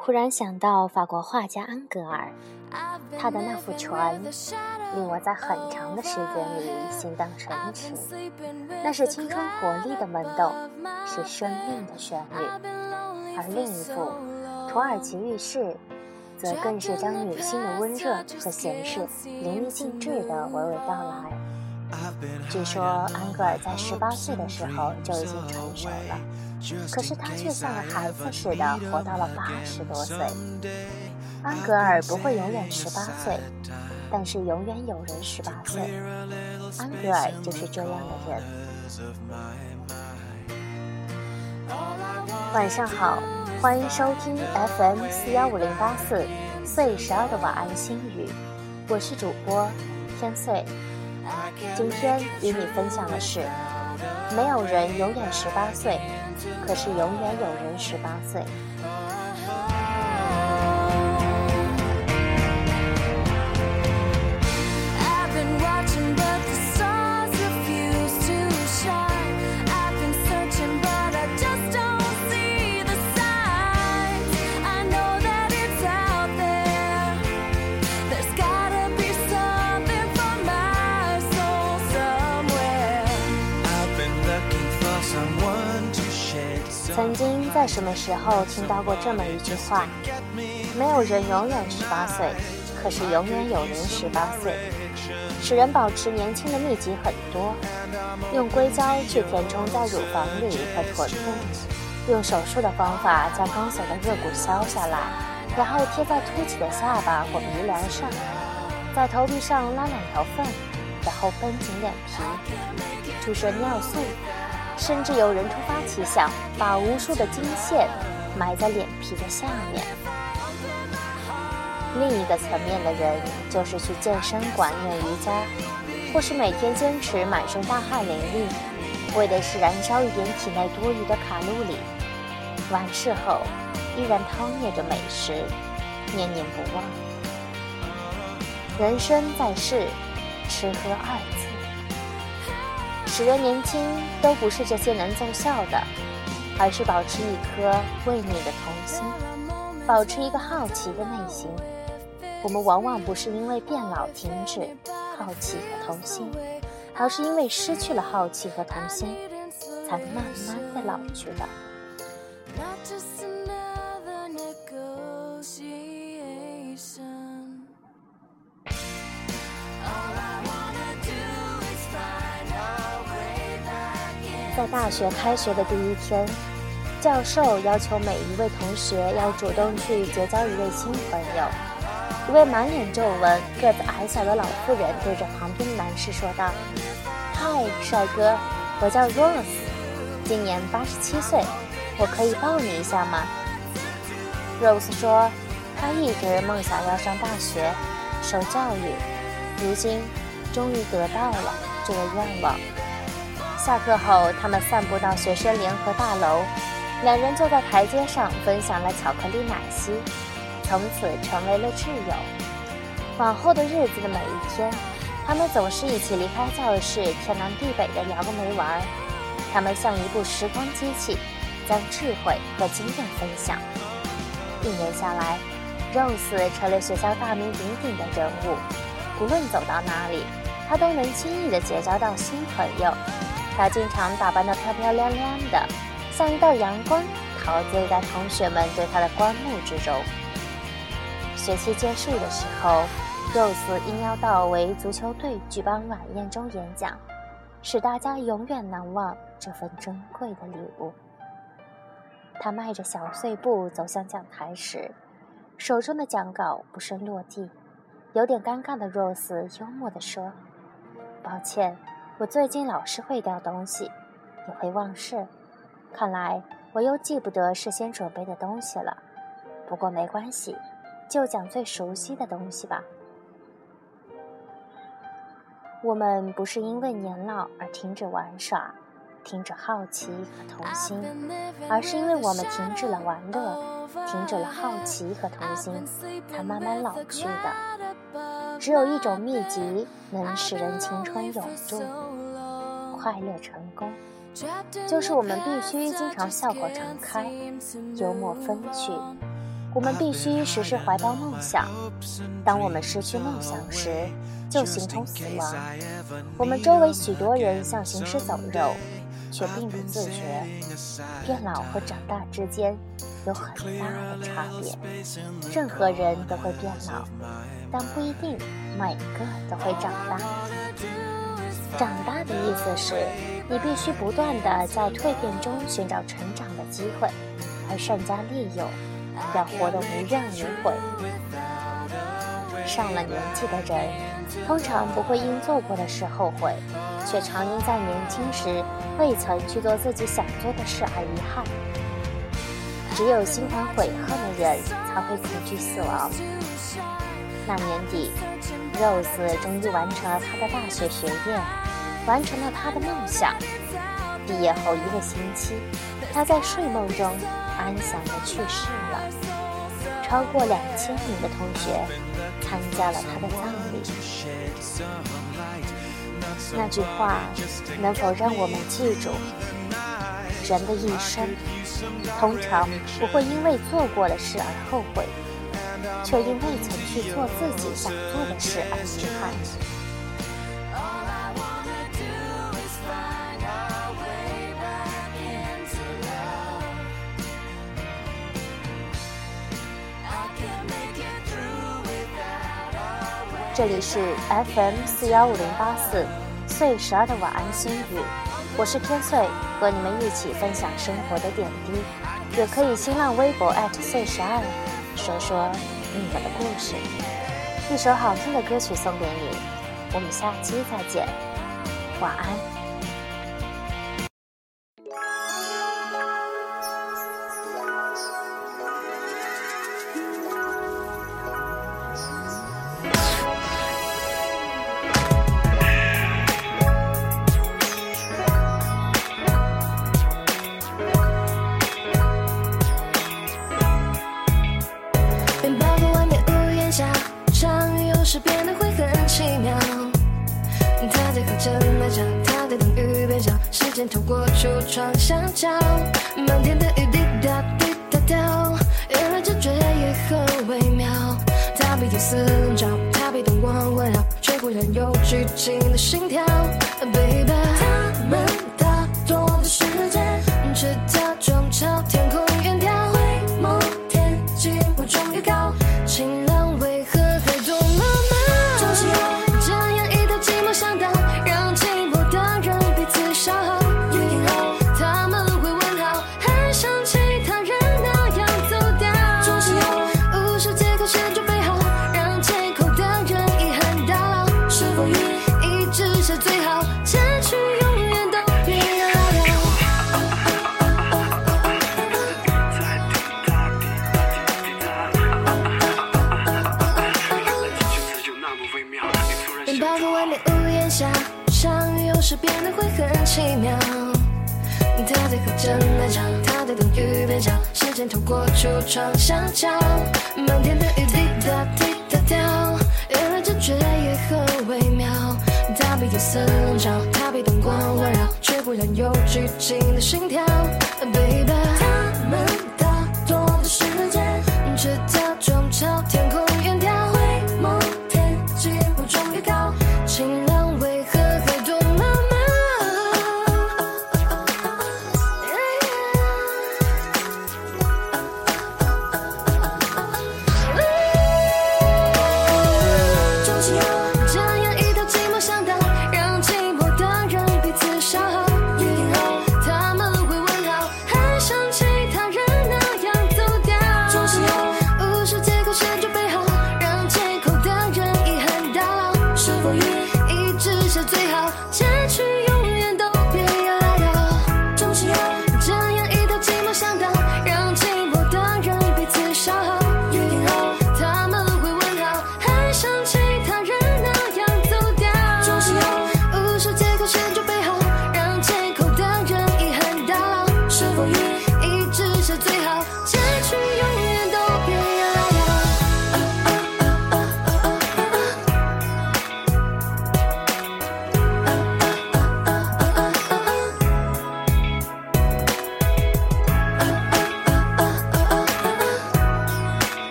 忽然想到法国画家安格尔，他的那幅船令我在很长的时间里心荡神驰。那是青春活力的萌动，是生命的旋律；而另一幅《土耳其浴室》，则更是将女性的温热和闲适淋漓尽致地娓娓道来。据说安格尔在十八岁的时候就已经成熟了，可是他却像个孩子似的活到了八十多岁。安格尔不会永远十八岁，但是永远有人十八岁。安格尔就是这样的人。晚上好，欢迎收听 FM 四幺五零八四岁十二的晚安心语，我是主播天岁。今天与你分享的是，没有人永远十八岁，可是永远有人十八岁。曾经在什么时候听到过这么一句话：没有人永远十八岁，可是永远有人十八岁。使人保持年轻的秘籍很多：用硅胶去填充在乳房里和臀部，用手术的方法将刚走的肋骨削下来，然后贴在凸起的下巴或鼻梁上，在头皮上拉两条缝，然后绷紧脸皮，注射尿素。甚至有人突发奇想，把无数的金线埋在脸皮的下面。另一个层面的人，就是去健身馆练瑜伽，或是每天坚持满身大汗淋漓，为的是燃烧一点体内多余的卡路里。完事后，依然饕餮着美食，念念不忘。人生在世，吃喝二字。使人年轻都不是这些能奏效的，而是保持一颗为你的童心，保持一个好奇的内心。我们往往不是因为变老停止好奇和童心，而是因为失去了好奇和童心，才慢慢的老去的。在大学开学的第一天，教授要求每一位同学要主动去结交一位新朋友。一位满脸皱纹、个子矮小的老妇人对着旁边的男士说道：“嗨，帅哥，我叫 Rose，今年八十七岁，我可以抱你一下吗？”Rose 说：“他一直梦想要上大学，受教育，如今终于得到了这个愿望。”下课后，他们散步到学生联合大楼，两人坐在台阶上分享了巧克力奶昔，从此成为了挚友。往后的日子的每一天，他们总是一起离开教室，天南地北的聊个没完。他们像一部时光机器，将智慧和经验分享。一年下来，Rose 成了学校大名鼎鼎的人物，无论走到哪里，他都能轻易地结交到新朋友。他经常打扮得漂漂亮亮的，像一道阳光，陶醉在同学们对他的观目之中。学期结束的时候，Rose 应邀到为足球队举办晚宴中演讲，使大家永远难忘这份珍贵的礼物。他迈着小碎步走向讲台时，手中的讲稿不慎落地，有点尴尬的 Rose 幽默地说：“抱歉。”我最近老是会掉东西，也会忘事，看来我又记不得事先准备的东西了。不过没关系，就讲最熟悉的东西吧。我们不是因为年老而停止玩耍，停止好奇和童心，而是因为我们停止了玩乐，停止了好奇和童心，才慢慢老去的。只有一种秘籍能使人青春永驻。快乐成功，就是我们必须经常笑口常开，幽默风趣，我们必须时时怀抱梦想。当我们失去梦想时，就形同死亡。我们周围许多人像行尸走肉，却并不自觉。变老和长大之间有很大的差别。任何人都会变老，但不一定每个都会长大。长大的意思是，你必须不断地在蜕变中寻找成长的机会，而善加利用，要活得无怨无悔。上了年纪的人，通常不会因做过的事后悔，却常因在年轻时未曾去做自己想做的事而遗憾。只有心怀悔恨的人，才会恐惧死亡。那年底，Rose 终于完成了她的大学学业，完成了她的梦想。毕业后一个星期，她在睡梦中安详地去世了。超过两千名的同学参加了他的葬礼。那句话能否让我们记住：人的一生通常不会因为做过的事而后悔，却因未曾去做自己想做的事而遗憾。这里是 FM 四幺五零八四岁十二的晚安心语，我是天岁，和你们一起分享生活的点滴，也可以新浪微博岁十二，说说你们的故事。一首好听的歌曲送给你，我们下期再见，晚安。是变得会很奇妙。他在喝着奶茶，他在等雨变小，时间透过橱窗相交，满天的雨滴答滴答掉，原来这觉也很微妙。他被天丝笼罩，他被灯光环绕，却忽然有剧情的心跳，baby。人抱在外面屋檐下，相遇有时变得会很奇妙，他在喝着奶茶，他在等雨变小，时间透过橱窗相交，漫天的雨滴答滴答掉，原来这觉也很微妙。他被夜色笼罩，他被灯光环绕，却忽然有剧情的心跳，baby。